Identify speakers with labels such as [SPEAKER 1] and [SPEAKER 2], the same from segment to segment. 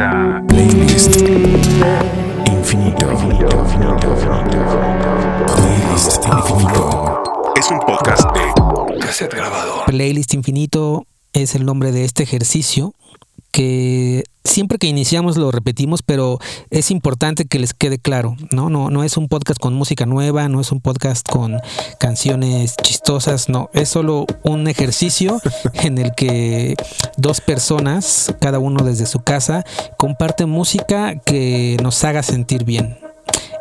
[SPEAKER 1] a Playlist Infinito. Playlist Infinito. Es un podcast de cassette grabado.
[SPEAKER 2] Playlist Infinito es el nombre de este ejercicio que siempre que iniciamos lo repetimos, pero es importante que les quede claro, ¿no? No, no es un podcast con música nueva, no es un podcast con canciones chistosas, no, es solo un ejercicio en el que dos personas, cada uno desde su casa, comparten música que nos haga sentir bien.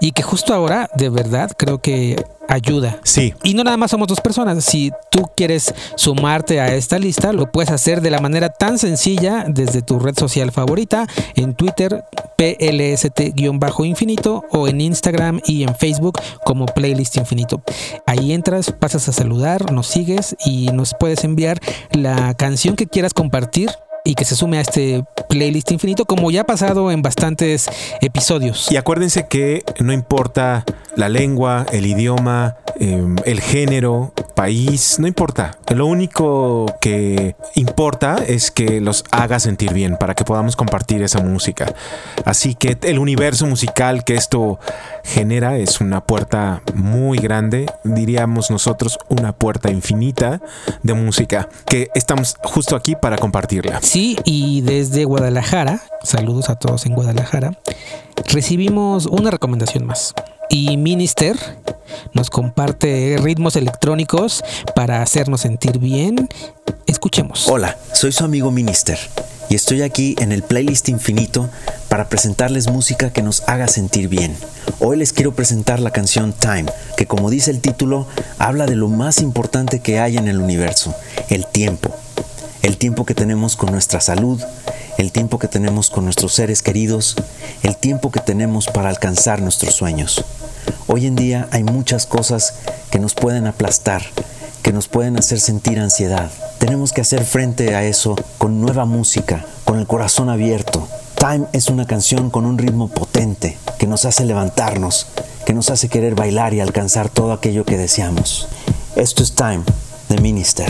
[SPEAKER 2] Y que justo ahora, de verdad, creo que ayuda.
[SPEAKER 3] Sí.
[SPEAKER 2] Y no nada más somos dos personas. Si tú quieres sumarte a esta lista, lo puedes hacer de la manera tan sencilla desde tu red social favorita, en Twitter, PLST-infinito, o en Instagram y en Facebook como Playlist Infinito. Ahí entras, pasas a saludar, nos sigues y nos puedes enviar la canción que quieras compartir y que se sume a este playlist infinito, como ya ha pasado en bastantes episodios.
[SPEAKER 3] Y acuérdense que no importa la lengua, el idioma, eh, el género, país, no importa. Lo único que importa es que los haga sentir bien para que podamos compartir esa música. Así que el universo musical que esto genera es una puerta muy grande, diríamos nosotros una puerta infinita de música que estamos justo aquí para compartirla.
[SPEAKER 2] Sí, y desde Guadalajara, saludos a todos en Guadalajara, recibimos una recomendación más. Y Minister nos comparte ritmos electrónicos para hacernos sentir bien. Escuchemos.
[SPEAKER 4] Hola, soy su amigo Minister y estoy aquí en el playlist infinito para presentarles música que nos haga sentir bien. Hoy les quiero presentar la canción Time, que como dice el título, habla de lo más importante que hay en el universo, el tiempo. El tiempo que tenemos con nuestra salud, el tiempo que tenemos con nuestros seres queridos, el tiempo que tenemos para alcanzar nuestros sueños. Hoy en día hay muchas cosas que nos pueden aplastar, que nos pueden hacer sentir ansiedad. Tenemos que hacer frente a eso con nueva música, con el corazón abierto. Time es una canción con un ritmo potente que nos hace levantarnos, que nos hace querer bailar y alcanzar todo aquello que deseamos. Esto es Time de Minister.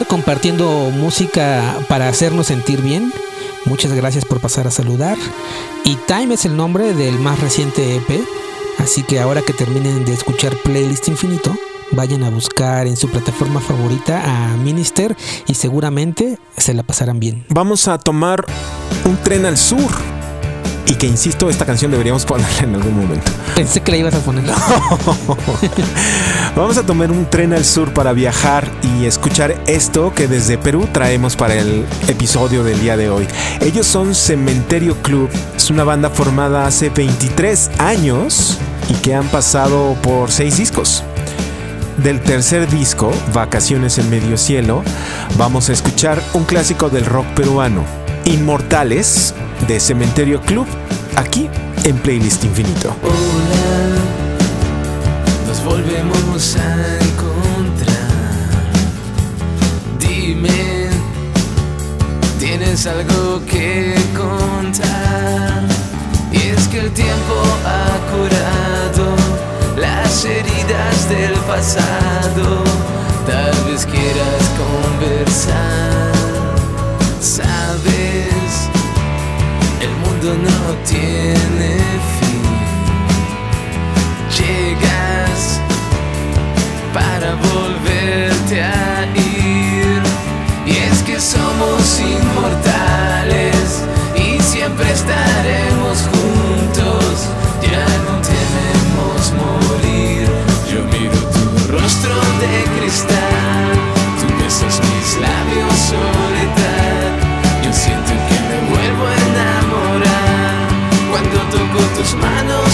[SPEAKER 2] Compartiendo música para hacernos sentir bien. Muchas gracias por pasar a saludar. Y Time es el nombre del más reciente EP. Así que ahora que terminen de escuchar Playlist Infinito, vayan a buscar en su plataforma favorita a Minister y seguramente se la pasarán bien.
[SPEAKER 3] Vamos a tomar un tren al sur. Y que insisto, esta canción deberíamos ponerla en algún momento.
[SPEAKER 2] Pensé que la ibas a poner.
[SPEAKER 3] Vamos a tomar un tren al sur para viajar y escuchar esto que desde Perú traemos para el episodio del día de hoy. Ellos son Cementerio Club, es una banda formada hace 23 años y que han pasado por seis discos. Del tercer disco, Vacaciones en Medio Cielo, vamos a escuchar un clásico del rock peruano, Inmortales, de Cementerio Club, aquí en Playlist Infinito.
[SPEAKER 5] Hola, nos volvemos a encontrar. Dime, ¿tienes algo que contar? Y es que el tiempo ha curado las heridas del pasado. Tal vez quieras conversar, no tiene fin. Llegas para volverte a ir. Y es que somos inmortales y siempre estaremos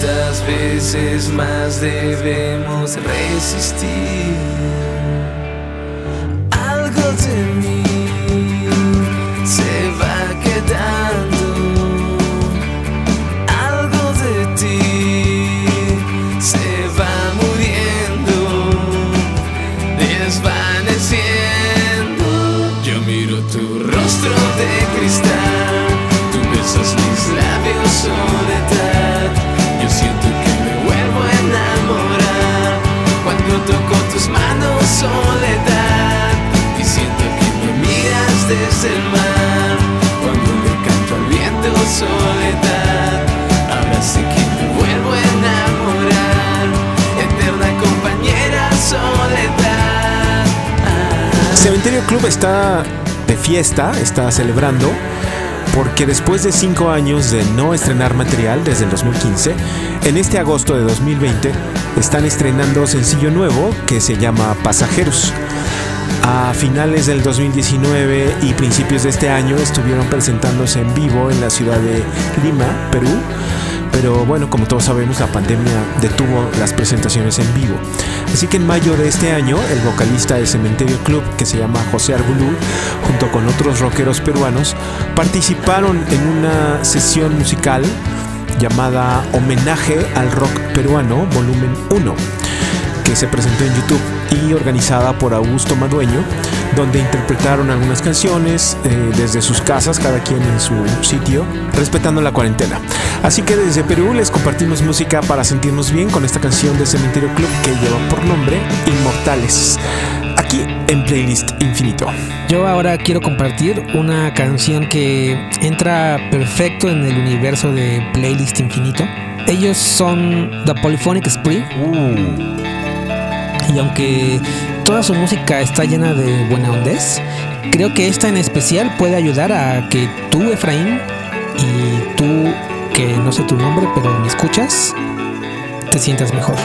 [SPEAKER 5] ¿Cuántas ¿Cuántas veces más debemos resistir? El mar cuando le canto al viento soledad. Que me vuelvo a enamorar, eterna compañera soledad.
[SPEAKER 3] Cementerio Club está de fiesta, está celebrando, porque después de cinco años de no estrenar material desde el 2015, en este agosto de 2020 están estrenando sencillo nuevo que se llama Pasajeros. A finales del 2019 y principios de este año estuvieron presentándose en vivo en la ciudad de Lima, Perú. Pero bueno, como todos sabemos, la pandemia detuvo las presentaciones en vivo. Así que en mayo de este año, el vocalista de Cementerio Club, que se llama José Arbulú, junto con otros rockeros peruanos, participaron en una sesión musical llamada Homenaje al Rock Peruano, volumen 1 que se presentó en YouTube y organizada por Augusto Madueño, donde interpretaron algunas canciones eh, desde sus casas, cada quien en su sitio, respetando la cuarentena. Así que desde Perú les compartimos música para sentirnos bien con esta canción de Cementerio Club que lleva por nombre Inmortales. Aquí en Playlist Infinito.
[SPEAKER 6] Yo ahora quiero compartir una canción que entra perfecto en el universo de Playlist Infinito. Ellos son The Polyphonic Spree. Y aunque toda su música está llena de buena ondez, creo que esta en especial puede ayudar a que tú, Efraín, y tú, que no sé tu nombre, pero me escuchas, te sientas mejor.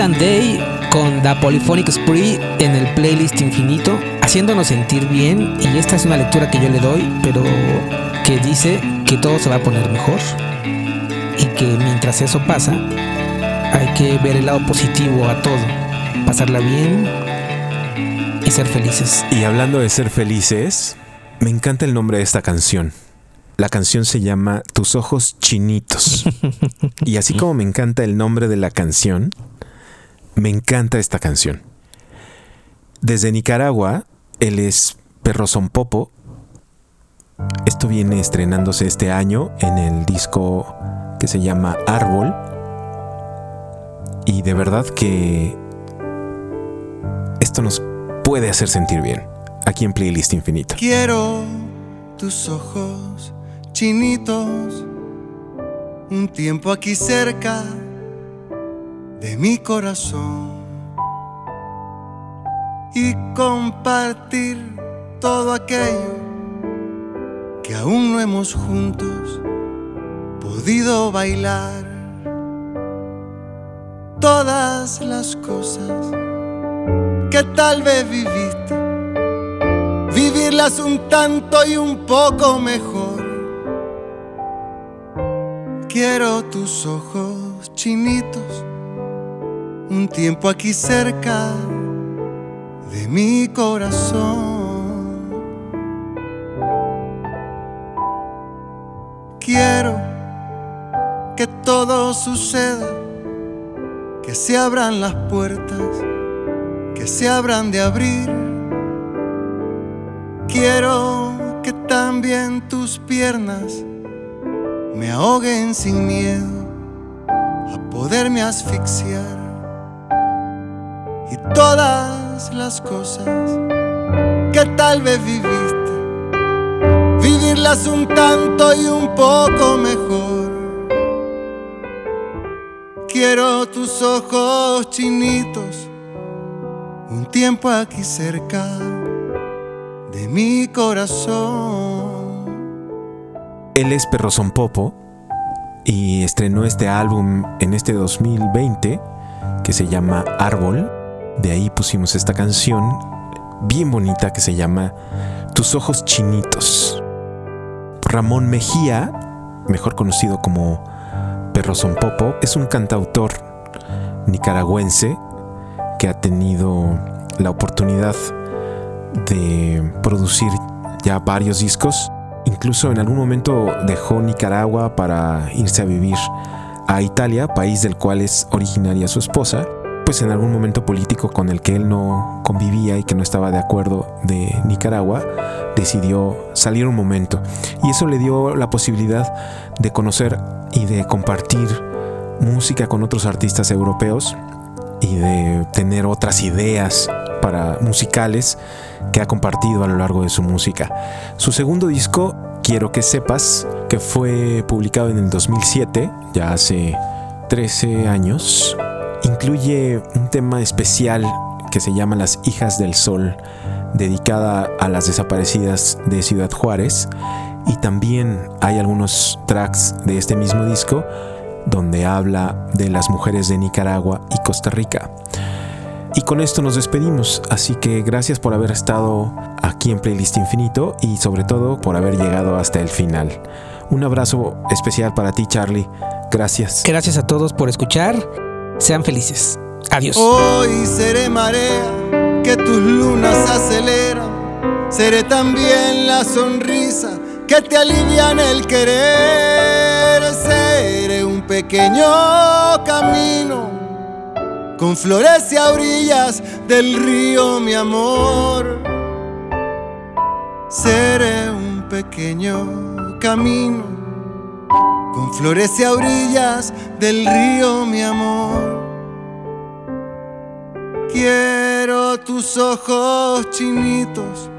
[SPEAKER 2] And Day
[SPEAKER 6] con The Polyphonic Spree en el playlist infinito, haciéndonos sentir bien. Y esta es una lectura que yo le doy, pero que dice que todo se va a poner mejor. Y que mientras eso pasa,
[SPEAKER 2] Hay que ver el lado positivo a todo, pasarla bien y ser felices.
[SPEAKER 3] Y hablando de ser felices, me encanta el nombre de esta canción. La canción se llama Tus ojos chinitos. y así como me encanta el nombre de la canción, me encanta esta canción. Desde Nicaragua, él es Perro Son Popo. Esto viene estrenándose este año en el disco que se llama Árbol. Y de verdad que esto nos puede hacer sentir bien aquí en Playlist Infinito.
[SPEAKER 7] Quiero tus ojos chinitos, un tiempo aquí cerca de mi corazón y compartir todo aquello que aún no hemos juntos podido bailar. Todas las cosas que tal vez viviste vivirlas un tanto y un poco mejor. Quiero tus ojos chinitos, un tiempo aquí cerca de mi corazón. Quiero que todo suceda, que se abran las puertas, que se abran de abrir. Quiero que también tus piernas me ahoguen sin miedo a poderme asfixiar. Las cosas que tal vez viviste, vivirlas un tanto y un poco mejor. Quiero tus ojos chinitos, un tiempo aquí cerca de mi corazón.
[SPEAKER 3] Él es Perro Popo y estrenó este álbum en este 2020 que se llama Árbol. De ahí pusimos esta canción bien bonita que se llama Tus ojos chinitos. Ramón Mejía, mejor conocido como Perro Son Popo, es un cantautor nicaragüense que ha tenido la oportunidad de producir ya varios discos. Incluso en algún momento dejó Nicaragua para irse a vivir a Italia, país del cual es originaria su esposa, pues en algún momento político con el que él no convivía y que no estaba de acuerdo de Nicaragua, decidió salir un momento. Y eso le dio la posibilidad de conocer y de compartir música con otros artistas europeos y de tener otras ideas para musicales que ha compartido a lo largo de su música. Su segundo disco, Quiero que sepas, que fue publicado en el 2007, ya hace 13 años, incluye un tema especial que se llama Las Hijas del Sol, dedicada a las desaparecidas de Ciudad Juárez, y también hay algunos tracks de este mismo disco donde habla de las mujeres de Nicaragua y Costa Rica. Y con esto nos despedimos, así que gracias por haber estado aquí en Playlist Infinito y sobre todo por haber llegado hasta el final. Un abrazo especial para ti Charlie, gracias.
[SPEAKER 2] Gracias a todos por escuchar. Sean felices. Adiós.
[SPEAKER 7] Hoy seré marea que tus lunas aceleran. Seré también la sonrisa que te alivian el querer. Seré un pequeño camino con flores y a orillas del río, mi amor. Seré un pequeño camino con flores y a orillas del río, mi amor. Quiero tus ojos chinitos,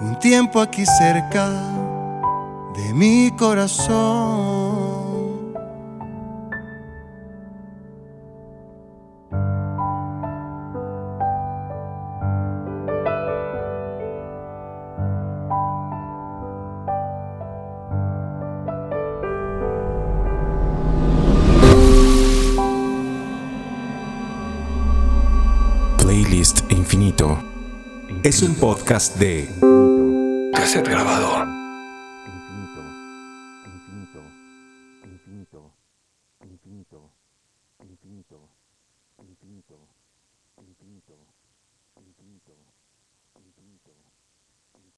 [SPEAKER 7] un tiempo aquí cerca de mi corazón.
[SPEAKER 3] Un podcast de
[SPEAKER 1] Cassette grabador.